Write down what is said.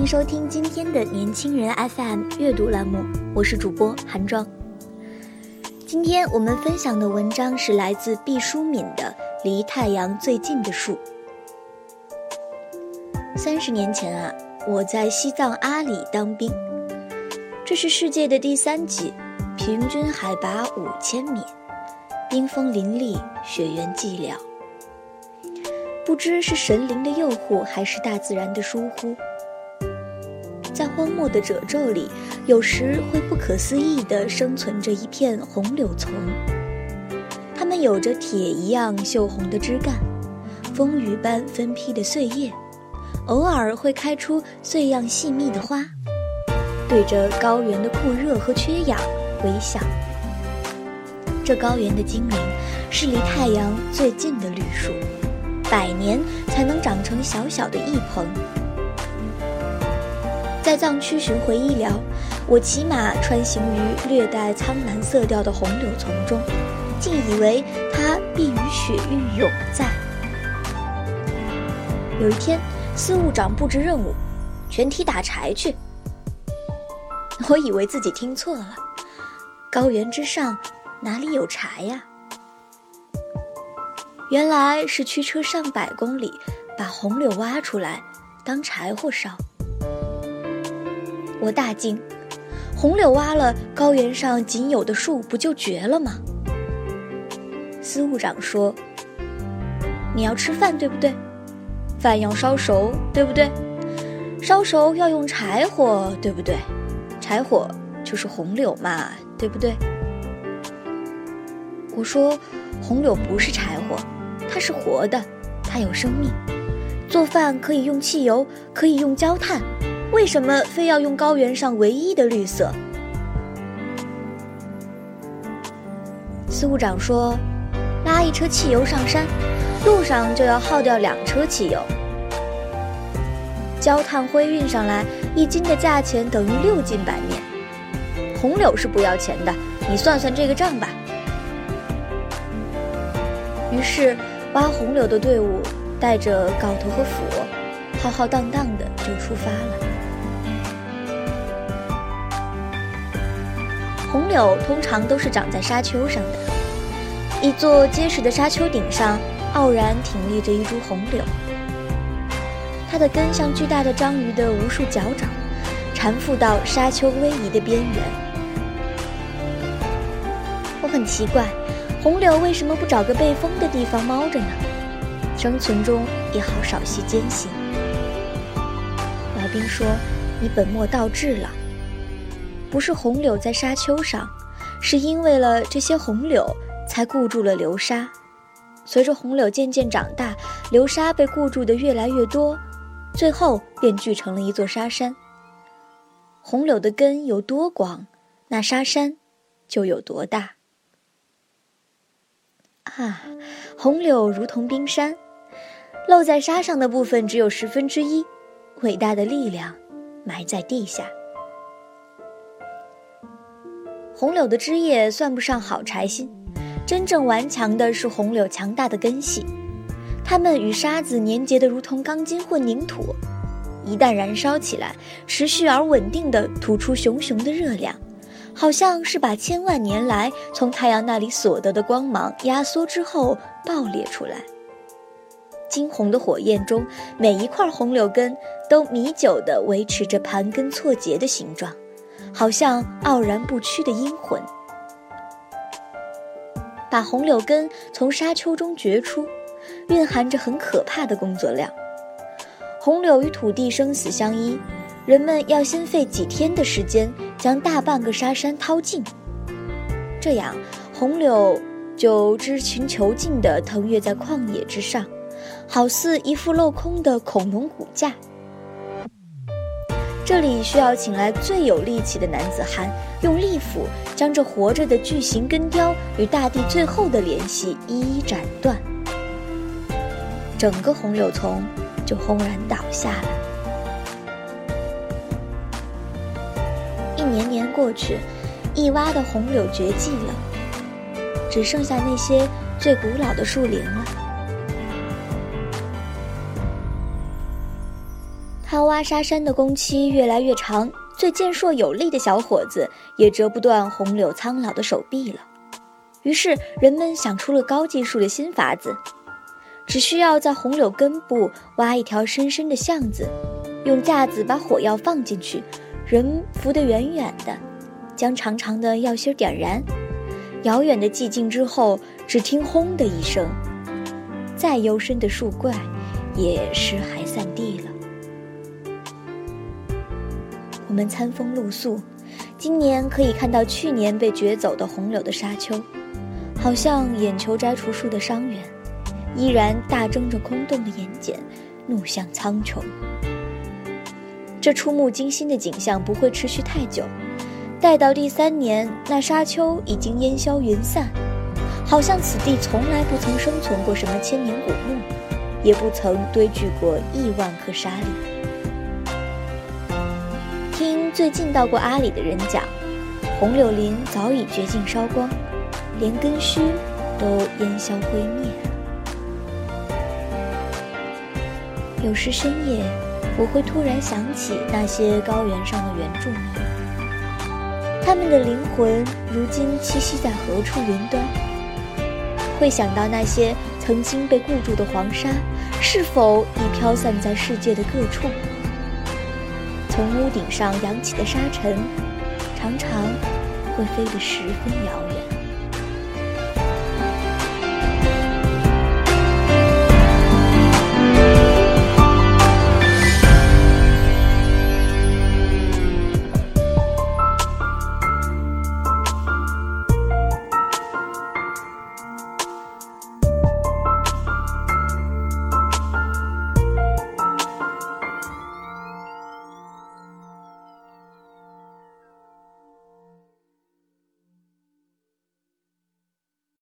欢迎收听今天的年轻人 FM 阅读栏目，我是主播韩庄。今天我们分享的文章是来自毕淑敏的《离太阳最近的树》。三十年前啊，我在西藏阿里当兵，这是世界的第三级，平均海拔五千米，冰封林立，雪原寂寥。不知是神灵的诱惑，还是大自然的疏忽。在荒漠的褶皱里，有时会不可思议地生存着一片红柳丛。它们有着铁一样锈红的枝干，风雨般分披的碎叶，偶尔会开出碎样细密的花，对着高原的酷热和缺氧微笑。这高原的精灵是离太阳最近的绿树，百年才能长成小小的一蓬。在藏区巡回医疗，我骑马穿行于略带苍蓝色调的红柳丛中，竟以为它必与雪域永在。有一天，司务长布置任务，全体打柴去。我以为自己听错了，高原之上哪里有柴呀？原来是驱车上百公里，把红柳挖出来当柴火烧。我大惊，红柳挖了，高原上仅有的树不就绝了吗？司务长说：“你要吃饭对不对？饭要烧熟对不对？烧熟要用柴火对不对？柴火就是红柳嘛对不对？”我说：“红柳不是柴火，它是活的，它有生命。做饭可以用汽油，可以用焦炭。”为什么非要用高原上唯一的绿色？司务长说：“拉一车汽油上山，路上就要耗掉两车汽油。焦炭灰运上来，一斤的价钱等于六斤白面。红柳是不要钱的，你算算这个账吧。”于是，挖红柳的队伍带着镐头和斧，浩浩荡荡的就出发了。红柳通常都是长在沙丘上的，一座结实的沙丘顶上，傲然挺立着一株红柳。它的根像巨大的章鱼的无数脚掌，缠附到沙丘逶迤的边缘。我很奇怪，红柳为什么不找个背风的地方猫着呢？生存中也好少些艰辛。老兵说：“你本末倒置了。”不是红柳在沙丘上，是因为了这些红柳才固住了流沙。随着红柳渐渐长大，流沙被固住的越来越多，最后便聚成了一座沙山。红柳的根有多广，那沙山就有多大。啊，红柳如同冰山，露在沙上的部分只有十分之一，伟大的力量埋在地下。红柳的枝叶算不上好柴薪，真正顽强的是红柳强大的根系，它们与沙子粘结的如同钢筋混凝土，一旦燃烧起来，持续而稳定地吐出熊熊的热量，好像是把千万年来从太阳那里所得的光芒压缩之后爆裂出来。金红的火焰中，每一块红柳根都米久地维持着盘根错节的形状，好像傲然不屈的阴魂。把红柳根从沙丘中掘出，蕴含着很可怕的工作量。红柳与土地生死相依，人们要先费几天的时间将大半个沙山掏尽，这样红柳就知情求尽地腾跃在旷野之上。好似一副镂空的恐龙骨架。这里需要请来最有力气的男子汉，用利斧将这活着的巨型根雕与大地最后的联系一一斩断，整个红柳丛就轰然倒下了。一年年过去，一洼的红柳绝迹了，只剩下那些最古老的树林了。他挖沙山的工期越来越长，最健硕有力的小伙子也折不断红柳苍老的手臂了。于是人们想出了高技术的新法子，只需要在红柳根部挖一条深深的巷子，用架子把火药放进去，人扶得远远的，将长长的药芯点燃。遥远的寂静之后，只听“轰”的一声，再幽深的树怪也尸骸散地我们餐风露宿，今年可以看到去年被掘走的红柳的沙丘，好像眼球摘除术的伤员，依然大睁着空洞的眼睑，怒向苍穹。这触目惊心的景象不会持续太久，待到第三年，那沙丘已经烟消云散，好像此地从来不曾生存过什么千年古墓，也不曾堆聚过亿万颗沙粒。最近到过阿里的人讲，红柳林早已绝尽烧光，连根须都烟消灰灭了。有时深夜，我会突然想起那些高原上的原住民，他们的灵魂如今栖息在何处云端？会想到那些曾经被固住的黄沙，是否已飘散在世界的各处？从屋顶上扬起的沙尘，常常会飞得十分遥远。